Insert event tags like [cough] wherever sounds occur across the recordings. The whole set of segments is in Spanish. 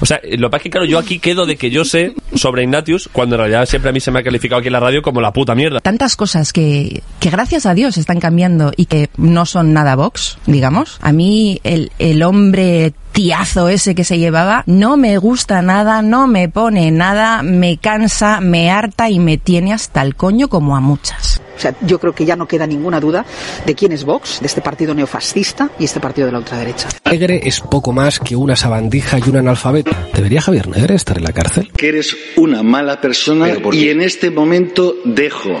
O sea, lo que pasa es que claro, yo aquí quedo de que yo sé sobre Ignatius cuando en realidad siempre a mí se me ha calificado aquí en la radio como la puta mierda. Tantas cosas que, que gracias a Dios están cambiando y que no son nada Vox, digamos. A mí el, el hombre tiazo ese que se llevaba no me gusta nada, no me pone nada, me cansa, me harta y me tiene hasta el coño como a muchas. O sea, yo creo que ya no queda ninguna duda de quién es Vox, de este partido neofascista y este partido de la ultraderecha. Negre es poco más que una sabandija y un analfabeto. ¿Debería Javier Negre estar en la cárcel? Que eres una mala persona y en este momento dejo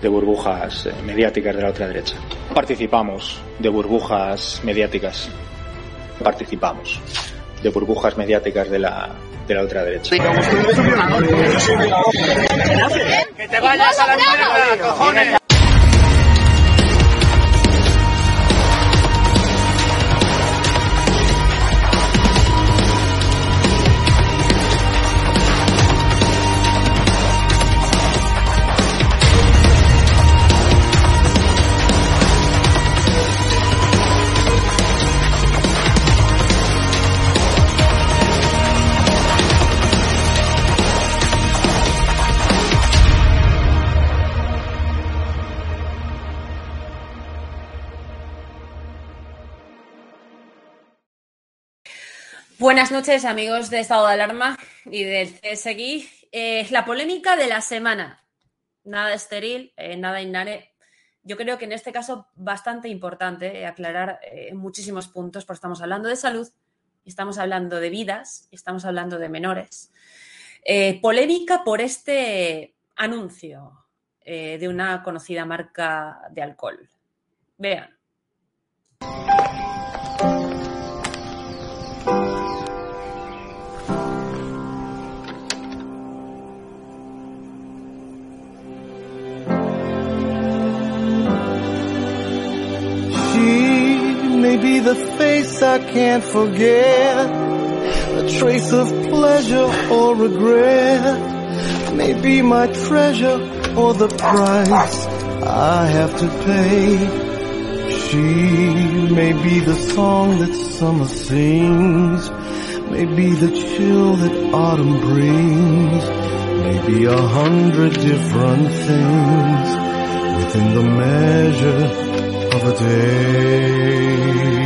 de burbujas eh, mediáticas de la ultraderecha. Participamos de burbujas mediáticas. Participamos de burbujas mediáticas de la, de la ultraderecha. ¡Que te vayas a la mierda, cojones! Buenas noches, amigos de Estado de Alarma y del CSGI. Eh, la polémica de la semana. Nada estéril, eh, nada innare. Yo creo que en este caso bastante importante eh, aclarar eh, muchísimos puntos, porque estamos hablando de salud, estamos hablando de vidas, estamos hablando de menores. Polémica por este anuncio de una conocida marca de alcohol. Vean. The face I can't forget, a trace of pleasure or regret, may be my treasure or the price I have to pay. She may be the song that summer sings, may be the chill that autumn brings, may be a hundred different things within the measure of a day.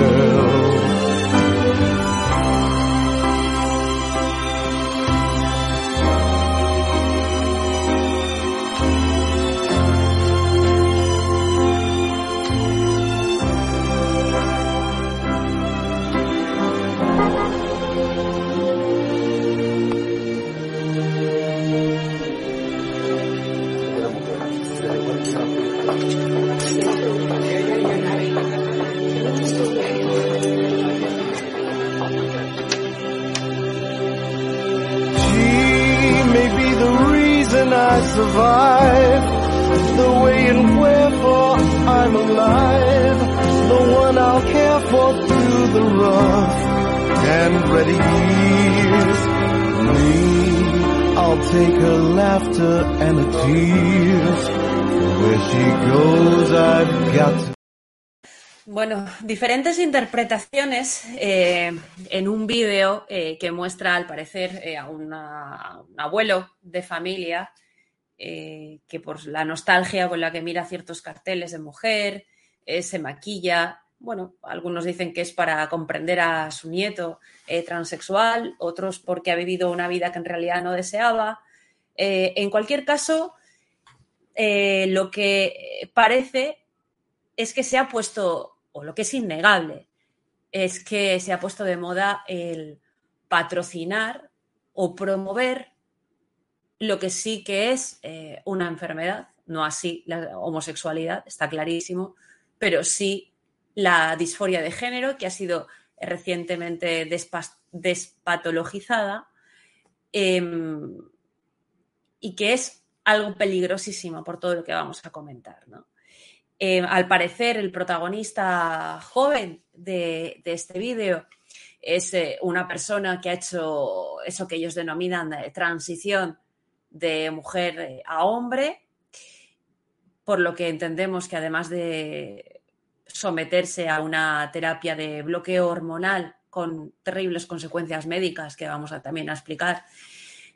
Diferentes interpretaciones eh, en un vídeo eh, que muestra, al parecer, eh, a, un abuelo de familia que por la nostalgia con la que mira ciertos carteles de mujer, se maquilla. Bueno, algunos dicen que es para comprender a su nieto transexual, otros porque ha vivido una vida que en realidad no deseaba. En cualquier caso, lo que parece es que se ha puesto, o lo que es innegable, es que se ha puesto de moda el patrocinar o promover lo que sí que es eh, una enfermedad, no así la homosexualidad, está clarísimo, pero sí la disforia de género, que ha sido recientemente despatologizada em, y que es algo peligrosísimo por todo lo que vamos a comentar. ¿no? Eh, al parecer, el protagonista joven de, este vídeo es eh, una persona que ha hecho eso que ellos denominan eh, transición de mujer a hombre, por lo que entendemos que además de someterse a una terapia de bloqueo hormonal con terribles consecuencias médicas que vamos a también a explicar,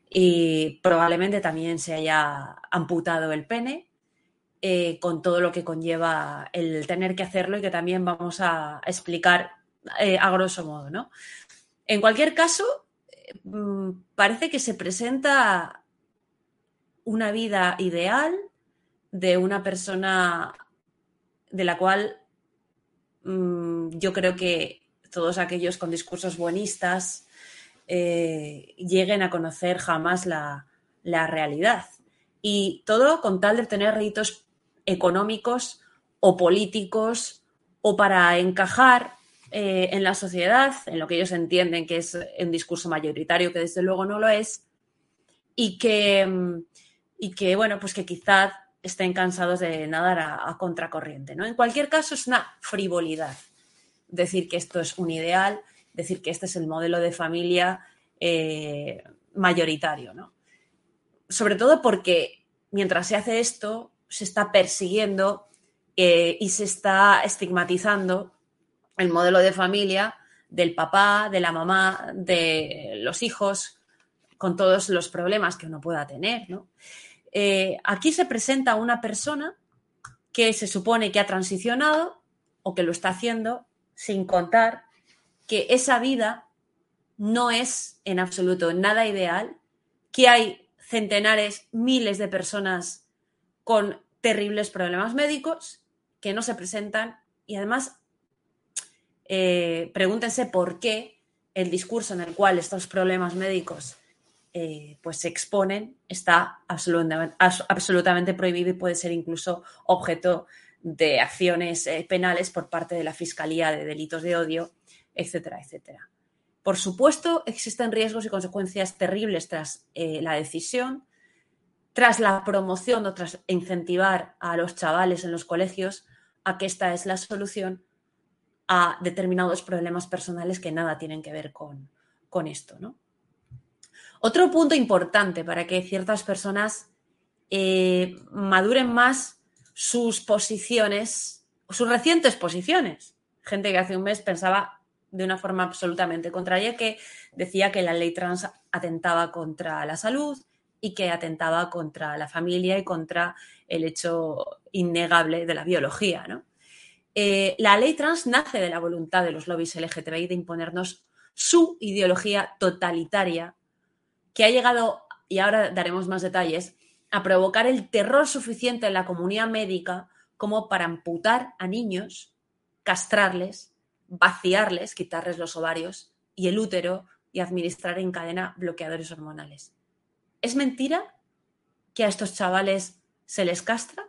y probablemente también se haya amputado el pene, eh, con todo lo que conlleva el tener que hacerlo y que también vamos a explicar eh, a grosso modo, ¿no? En cualquier caso, mm, parece que se presenta una vida ideal de una persona de la cual mm, yo creo que todos aquellos con discursos buenistas eh, lleguen a conocer jamás la, la realidad. Y todo con tal de tener réditos económicos o políticos o para encajar eh, en la sociedad, en lo que ellos entienden que es un discurso mayoritario, que desde luego no lo es, y que, mm, y que bueno, pues que quizás estén cansados de nadar a, contracorriente. ¿no? En cualquier caso, es una frivolidad decir que esto es un ideal, decir que este es el modelo de familia eh, mayoritario. ¿no? Sobre todo porque mientras se hace esto, se está persiguiendo eh, y se está estigmatizando el modelo de familia del papá, de la mamá, de los hijos, con todos los problemas que uno pueda tener. ¿no? Eh, aquí se presenta una persona que se supone que ha transicionado o que lo está haciendo sin contar que esa vida no es en absoluto nada ideal, que hay centenares, miles de personas con terribles problemas médicos que no se presentan y además eh, pregúntense por qué el discurso en el cual estos problemas médicos eh, pues se exponen está absolutamente, prohibido y puede ser incluso objeto de acciones eh, penales por parte de la Fiscalía de Delitos de Odio, etcétera, etcétera. Por supuesto, existen riesgos y consecuencias terribles tras la decisión, tras la promoción o tras incentivar a los chavales en los colegios a que esta es la solución a determinados problemas personales que nada tienen que ver con, con esto. ¿no? Otro punto importante para que ciertas personas eh, maduren más sus posiciones, sus recientes posiciones. Gente que hace un mes pensaba de una forma absolutamente contraria que decía que la ley trans atentaba contra la salud y que atentaba contra la familia y contra el hecho innegable de la biología. Eh, la ley trans nace de la voluntad de los lobbies LGTBI de imponernos su ideología totalitaria que ha llegado, y ahora daremos más detalles, a provocar el terror suficiente en la comunidad médica como para amputar a niños, castrarles, vaciarles, quitarles los ovarios y el útero y administrar en cadena bloqueadores hormonales. ¿Es mentira que a estos chavales se les castra?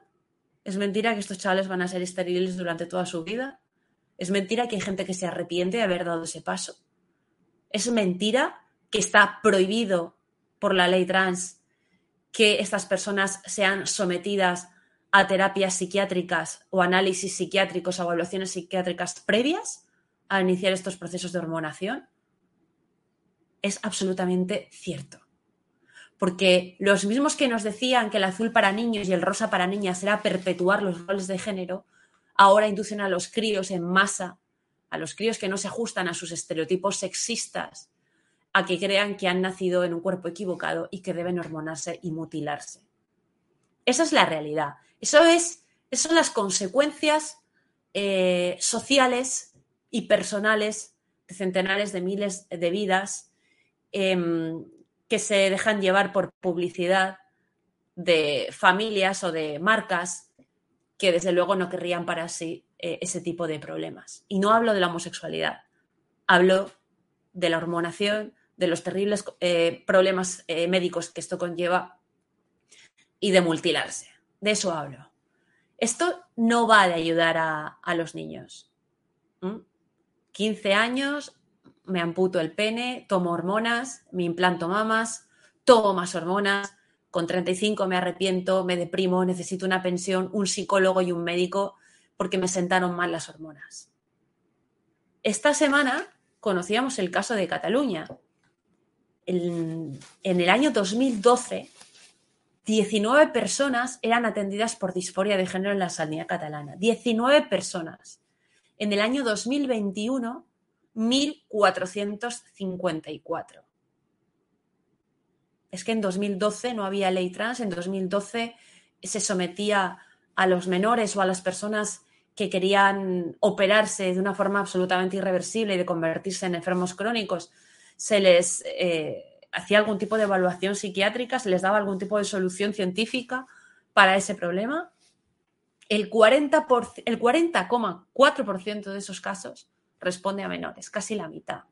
¿Es mentira que estos chavales van a ser estériles durante toda su vida? ¿Es mentira que hay gente que se arrepiente de haber dado ese paso? ¿Es mentira que está prohibido por la ley trans que estas personas sean sometidas a terapias psiquiátricas o análisis psiquiátricos o evaluaciones psiquiátricas previas a iniciar estos procesos de hormonación? Es absolutamente cierto. Porque los mismos que nos decían que el azul para niños y el rosa para niñas era perpetuar los roles de género, ahora inducen a los críos en masa, a los críos que no se ajustan a sus estereotipos sexistas, a que crean que han nacido en un cuerpo equivocado y que deben hormonarse y mutilarse. Esa es la realidad. Eso es, esas son las consecuencias eh, sociales y personales de centenares de miles de vidas em, que se dejan llevar por publicidad de familias o de marcas que desde luego no querrían para sí eh, ese tipo de problemas. Y no hablo de la homosexualidad, hablo de la hormonación, de los terribles eh, problemas eh, médicos que esto conlleva y de mutilarse. De eso hablo. Esto no va de ayudar a, los niños. 15 años, me amputo el pene, tomo hormonas, me implanto mamas, tomo más hormonas, con 35 me arrepiento, me deprimo, necesito una pensión, un psicólogo y un médico porque me sentaron mal las hormonas. Esta semana conocíamos el caso de Cataluña, en, el año 2012, 19 personas eran atendidas por disforia de género en la sanidad catalana. 19 personas. En el año 2021, 1.454. Es que en 2012 no había ley trans, en 2012 se sometía a los menores o a las personas que querían operarse de una forma absolutamente irreversible y de convertirse en enfermos crónicos se les eh, hacía algún tipo de evaluación psiquiátrica, se les daba algún tipo de solución científica para ese problema. El 40,4% el 40 de esos casos responde a menores, casi la mitad.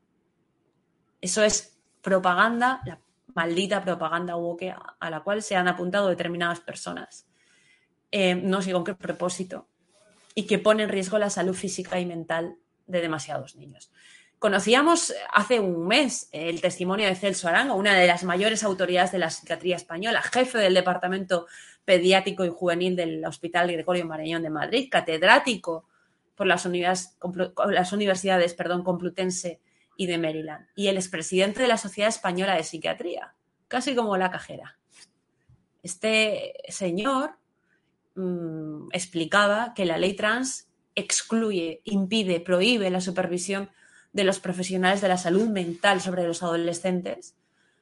Eso es propaganda, la maldita propaganda woke a la cual se han apuntado determinadas personas. Eh, no sé con qué propósito. Y que pone en riesgo la salud física y mental de demasiados niños. Conocíamos hace un mes el testimonio de Celso Arango, una de las mayores autoridades de la psiquiatría española, jefe del Departamento Pediátrico y Juvenil del Hospital Gregorio Marañón de Madrid, catedrático por las, universidades, perdón, Complutense y de Maryland, y el expresidente de la Sociedad Española de Psiquiatría, casi como la cajera. Este señor mm, explicaba que la ley trans excluye, impide, prohíbe la supervisión de los profesionales de la salud mental sobre los adolescentes,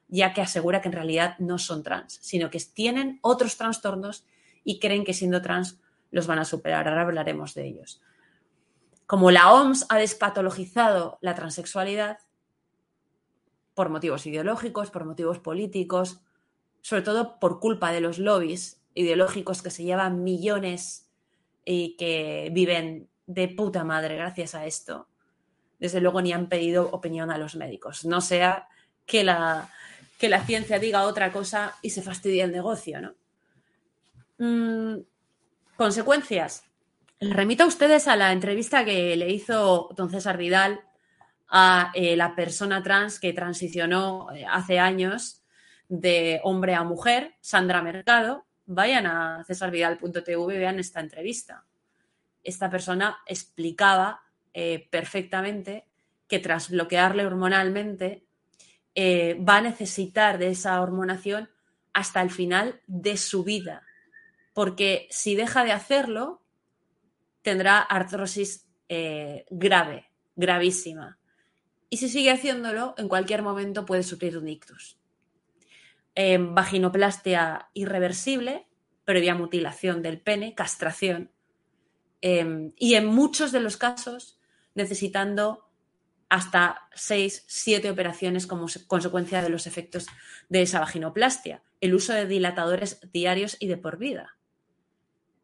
ya que asegura que en realidad no son trans, sino que tienen otros trastornos y creen que siendo trans los van a superar. Ahora hablaremos de ellos. Como la OMS ha despatologizado la transexualidad por motivos ideológicos, por motivos políticos, sobre todo por culpa de los lobbies ideológicos que se llevan millones y que viven de puta madre gracias a esto, desde luego ni han pedido opinión a los médicos. No sea que la, que la ciencia diga otra cosa y se fastidie el negocio, ¿no? Mm, consecuencias. Remito a ustedes a la entrevista que le hizo don César Vidal a eh, la persona trans que transicionó eh, hace años de hombre a mujer, Sandra Mercado. Vayan a cesarvidal.tv y vean esta entrevista. Esta persona explicaba eh, perfectamente que tras bloquearle hormonalmente va a necesitar de esa hormonación hasta el final de su vida. Porque si deja de hacerlo, tendrá artrosis eh, grave, gravísima. y si sigue haciéndolo, en cualquier momento puede sufrir un ictus. vaginoplastia irreversible, previa mutilación del pene, castración, em, y en muchos de los casos necesitando hasta 6, 7 operaciones como consecuencia de los efectos de esa vaginoplastia, el uso de dilatadores diarios y de por vida.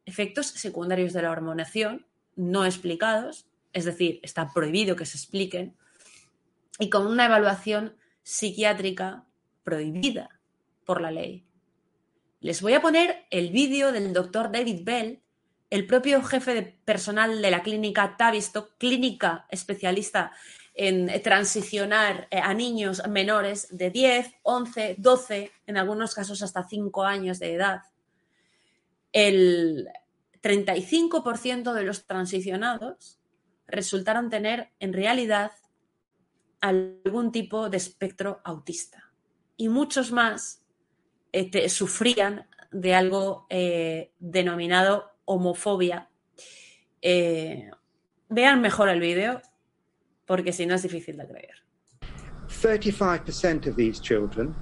Efectos secundarios de la hormonación no explicados, es decir, está prohibido que se expliquen, y con una evaluación psiquiátrica prohibida por la ley. Les voy a poner el vídeo del doctor David Bell, el propio jefe de personal de la clínica Tavistock, clínica especialista en transicionar eh, a niños menores de 10, 11, 12, en algunos casos hasta 5 años de edad. El 35% de los transicionados resultaron tener en realidad algún tipo de espectro autista y muchos más este, sufrían de algo eh, denominado homofobia. Eh, vean mejor el vídeo, porque si no es difícil de creer. 35% of these children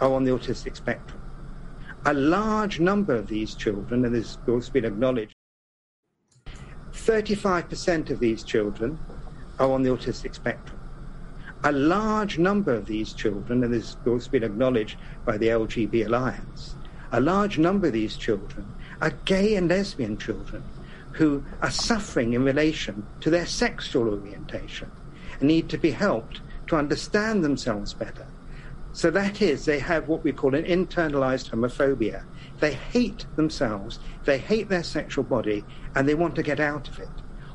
are on the autistic spectrum. A large number of these children, and this has also been acknowledged, 35% of these children are on the autistic spectrum a large number of these children, and this has also been acknowledged by the LGB Alliance, a large number of these children are gay and lesbian children who are suffering in relation to their sexual orientation and need to be helped to understand themselves better. So that is, they have what we call an internalized homophobia. They hate themselves, they hate their sexual body, and they want to get out of it.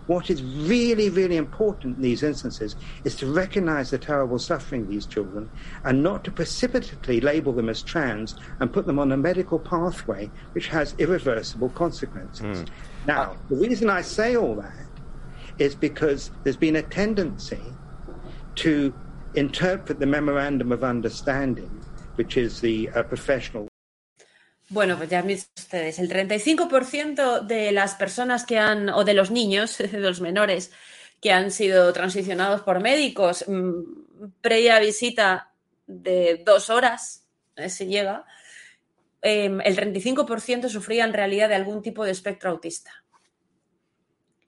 What is really, really important in these instances is to recognize the terrible suffering of these children and not to precipitately label them as trans and put them on a medical pathway which has irreversible consequences. Mm. Now, the reason I say all that is because there's been a tendency to interpret the memorandum of understanding, which is the uh, professional Bueno, pues ya han ustedes, el 35% de las personas que han, o de los niños, [laughs] de los menores, que han sido transicionados por médicos, mm, previa visita de dos horas, eh, si llega, em, el 35% sufría en realidad de algún tipo de espectro autista.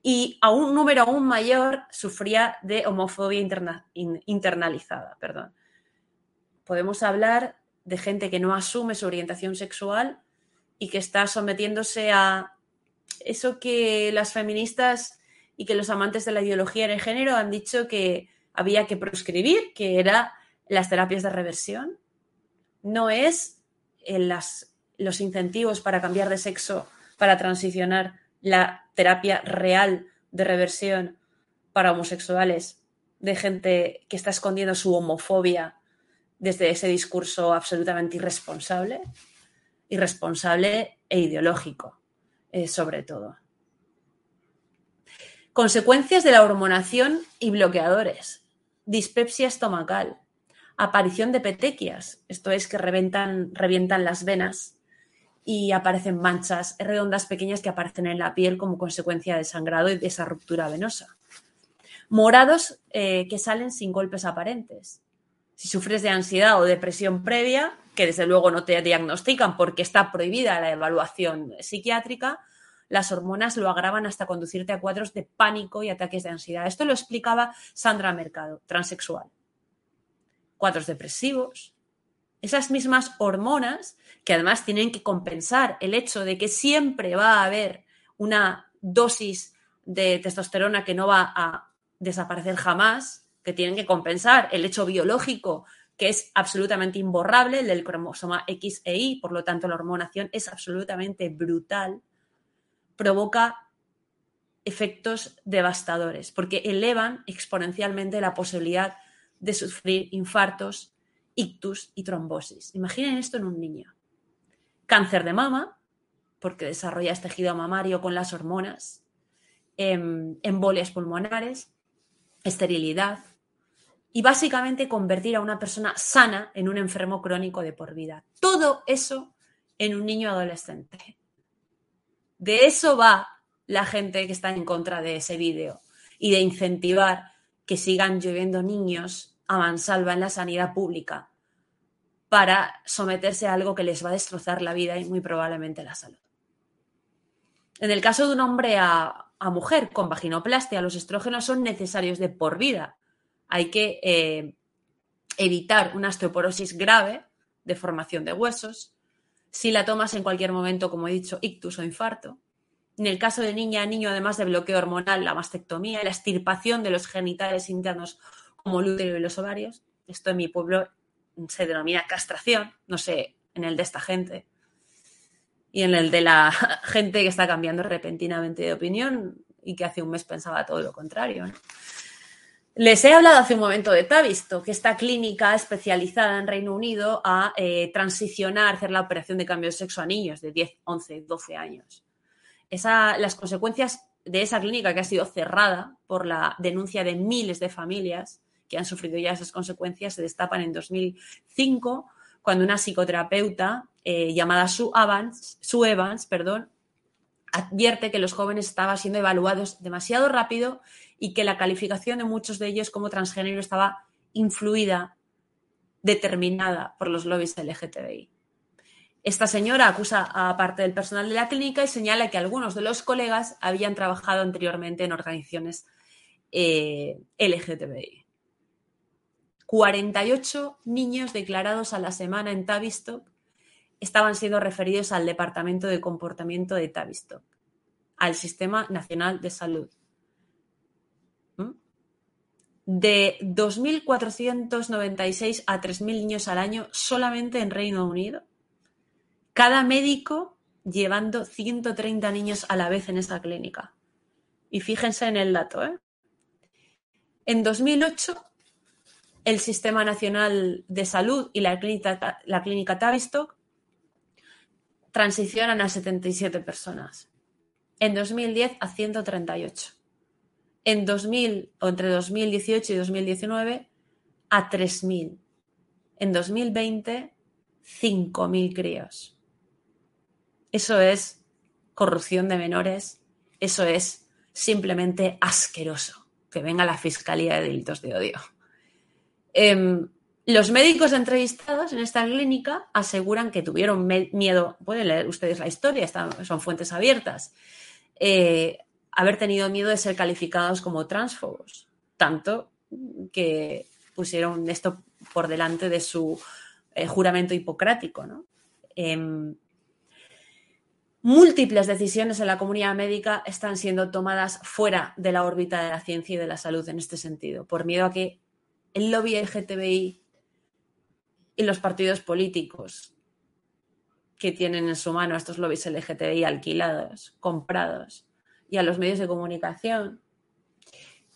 Y a un número aún mayor sufría de homofobia internalizada. Perdón. Podemos hablar de gente que no asume su orientación sexual y que está sometiéndose a eso que las feministas y que los amantes de la ideología de género han dicho que había que proscribir, que era las terapias de reversión. No es en las, los incentivos para cambiar de sexo, para transicionar la terapia real de reversión para homosexuales, de gente que está escondiendo su homofobia desde ese discurso absolutamente irresponsable, irresponsable e ideológico, eh, sobre todo. Consecuencias de la hormonación y bloqueadores. Dispepsia estomacal. Aparición de petequias, esto es que reventan, revientan las venas y aparecen manchas redondas pequeñas que aparecen en la piel como consecuencia del sangrado y de esa ruptura venosa. Morados eh, que salen sin golpes aparentes si sufres de ansiedad o depresión previa, que desde luego no te diagnostican porque está prohibida la evaluación psiquiátrica, las hormonas lo agravan hasta conducirte a cuadros de pánico y ataques de ansiedad. Esto lo explicaba Sandra Mercado, transexual. Cuadros depresivos. Esas mismas hormonas que además tienen que compensar el hecho de que siempre va a haber una dosis de testosterona que no va a desaparecer jamás, que tienen que compensar el hecho biológico que es absolutamente imborrable, el del cromosoma X e Y, por lo tanto la hormonación es absolutamente brutal, provoca efectos devastadores, porque elevan exponencialmente la posibilidad de sufrir infartos, ictus y trombosis. Imaginen esto en un niño. Cáncer de mama, porque desarrolla este tejido mamario con las hormonas, em, embolias pulmonares, esterilidad, y básicamente convertir a una persona sana en un enfermo crónico de por vida. Todo eso en un niño adolescente. De eso va la gente que está en contra de ese vídeo y de incentivar que sigan lloviendo niños a mansalva en la sanidad pública para someterse a algo que les va a destrozar la vida y muy probablemente la salud. En el caso de un hombre a, mujer con vaginoplastia, los estrógenos son necesarios de por vida. Hay que eh, evitar una osteoporosis grave de formación de huesos. Si la tomas en cualquier momento, como he dicho, ictus o infarto. En el caso de niña a niño, además de bloqueo hormonal, la mastectomía, la extirpación de los genitales internos como el útero y los ovarios. Esto en mi pueblo se denomina castración, no sé, en el de esta gente. Y en el de la [laughs] gente que está cambiando repentinamente de opinión y que hace un mes pensaba todo lo contrario. Les he hablado hace un momento de Tavisto, que esta clínica especializada en Reino Unido a eh, transicionar, hacer la operación de cambio de sexo a niños de 10, 11, 12 años. Esa, las consecuencias de esa clínica que ha sido cerrada por la denuncia de miles de familias que han sufrido ya esas consecuencias se destapan en 2005 cuando una psicoterapeuta eh, llamada Sue Evans, Sue Evans perdón, advierte que los jóvenes estaban siendo evaluados demasiado rápido y que la calificación de muchos de ellos como transgénero estaba influida, determinada por los lobbies LGTBI. Esta señora acusa a parte del personal de la clínica y señala que algunos de los colegas habían trabajado anteriormente en organizaciones eh, LGTBI. 48 niños declarados a la semana en Tavistock estaban siendo referidos al Departamento de Comportamiento de Tavistock, al Sistema Nacional de Salud de 2.496 a 3.000 niños al año solamente en Reino Unido. Cada médico llevando 130 niños a la vez en esa clínica. Y fíjense en el dato. ¿eh? En 2008, el Sistema Nacional de Salud y la clínica, la clínica Tavistock transicionan a 77 personas. En 2010 a 138 en 2000 o entre 2018 y 2019 a 3.000. En 2020, 5.000 críos. Eso es corrupción de menores, eso es simplemente asqueroso. Que venga la Fiscalía de Delitos de Odio. Em, los médicos entrevistados en esta clínica aseguran que tuvieron miedo, pueden leer ustedes la historia, son fuentes abiertas, eh, haber tenido miedo de ser calificados como transfobos, tanto que pusieron esto por delante de su eh, juramento hipocrático. Em, múltiples decisiones en la comunidad médica están siendo tomadas fuera de la órbita de la ciencia y de la salud en este sentido, por miedo a que el lobby LGTBI y los partidos políticos que tienen en su mano estos lobbies LGTBI alquilados, comprados, y a los medios de comunicación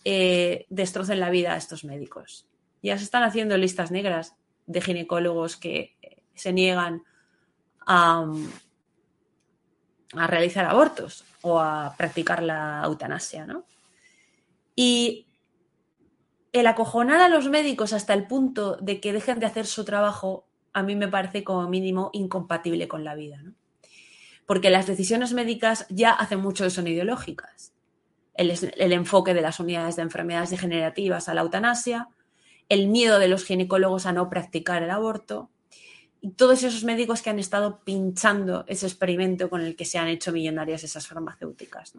eh, destrocen la vida a estos médicos. Ya se están haciendo listas negras de ginecólogos que se niegan a, a realizar abortos o a practicar la eutanasia, ¿no? Y el acojonar a los médicos hasta el punto de que dejen de hacer su trabajo, a mí me parece como mínimo incompatible con la vida, ¿no? porque las decisiones médicas ya hacen mucho de son ideológicas. El, el, enfoque de las unidades de enfermedades degenerativas a la eutanasia, el miedo de los ginecólogos a no practicar el aborto y todos esos médicos que han estado pinchando ese experimento con el que se han hecho millonarias esas farmacéuticas.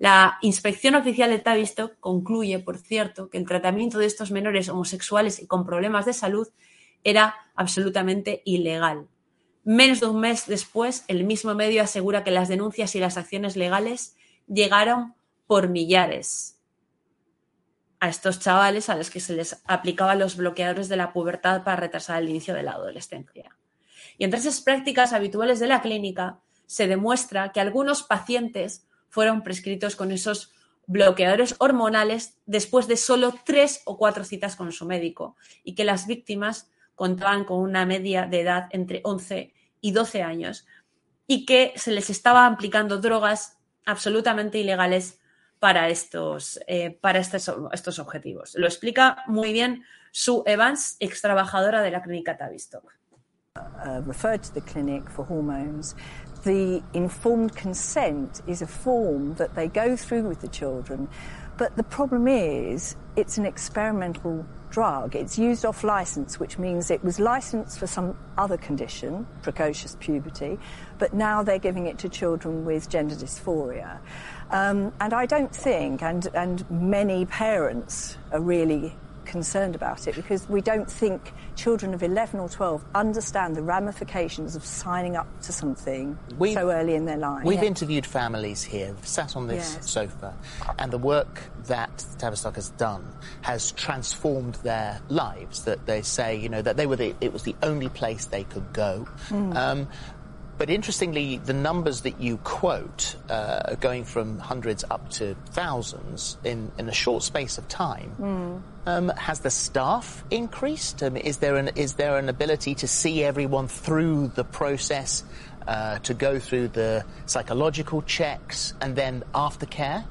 La inspección oficial de Tavistock concluye, por cierto, que el tratamiento de estos menores homosexuales y con problemas de salud era absolutamente ilegal Menos de un mes después, el mismo medio asegura que las denuncias y las acciones legales llegaron por millares a estos chavales a los que se les aplicaban los bloqueadores de la pubertad para retrasar el inicio de la adolescencia. Y entre esas prácticas habituales de la clínica se demuestra que algunos pacientes fueron prescritos con esos bloqueadores hormonales después de solo tres o cuatro citas con su médico y que las víctimas contaban con una media de edad entre 11 y 12 años y que se les estaba aplicando drogas absolutamente ilegales para estos, eh, para estos, estos, objetivos. Lo explica muy bien Sue Evans, ex trabajadora de la clínica Tavistock. Uh, referred to the clinic for hormones, the informed consent is a form that they go through with the children. But the problem is, it's an experimental drug. It's used off license, which means it was licensed for some other condition, precocious puberty, but now they're giving it to children with gender dysphoria. Um, and I don't think, and, and many parents are really concerned about it because we don't think children of 11 or 12 understand the ramifications of signing up to something We've- so early in their life. We've interviewed families here, sat on this Yes. sofa, and the work that Tavistock has done has transformed their lives. That they say, you know, that they were the, it was the only place they could go. Mm. Um, but interestingly, the numbers that you quote, uh, going from hundreds up to thousands in, in a short space of time, Mm. um, has the staff increased? Um, is there an is there an ability to see everyone through the process, uh, to go through the psychological checks and then aftercare?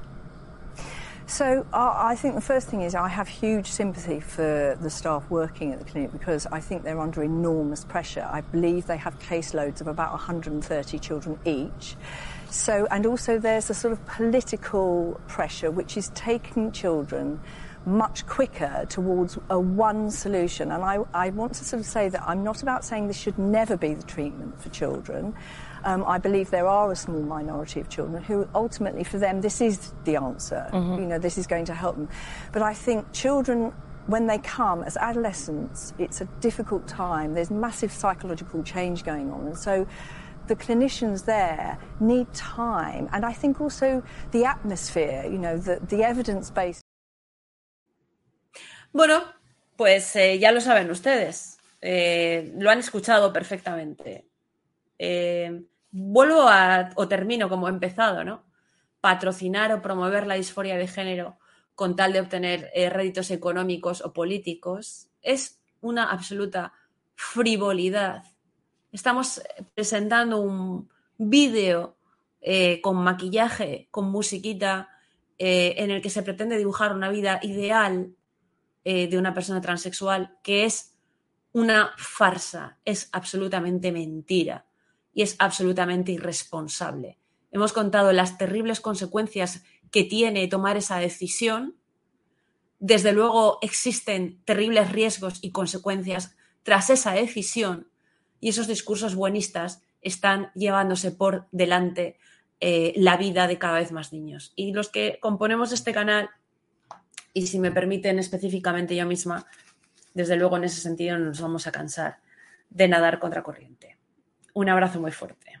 So I I think the first thing is I have huge sympathy for the staff working at the clinic because I think they're under enormous pressure. I believe they have caseloads of about 130 children each. So, and also there's a sort of political pressure which is taking children much quicker towards a one solution. And I, I want to sort of say that I'm not about saying this should never be the treatment for children. Um, I believe there are a small minority of children who ultimately, for them, this is the answer. Mhm. You know, this is going to help them. But I think children, when they come as adolescents, it's a difficult time. There's massive psychological change going on. And so the clinicians there need time. And I think also the atmosphere, you know, the, the evidence based. Bueno, pues eh, ya lo saben ustedes. Eh, lo han escuchado perfectamente. Eh, vuelvo a, o termino como he empezado, ¿no? Patrocinar o promover la disforia de género con tal de obtener eh, réditos económicos o políticos es una absoluta frivolidad. Estamos eh, presentando un vídeo eh, con maquillaje, con musiquita, en el que se pretende dibujar una vida ideal de una persona transexual, que es una farsa, es absolutamente mentira y es absolutamente irresponsable. Hemos contado las terribles consecuencias que tiene tomar esa decisión. Desde luego existen terribles riesgos y consecuencias tras esa decisión y esos discursos buenistas están llevándose por delante eh, la vida de cada vez más niños. Y los que componemos este canal, y si me permiten específicamente yo misma, desde luego en ese sentido no nos vamos a cansar de nadar contra corriente. Un abrazo muy fuerte.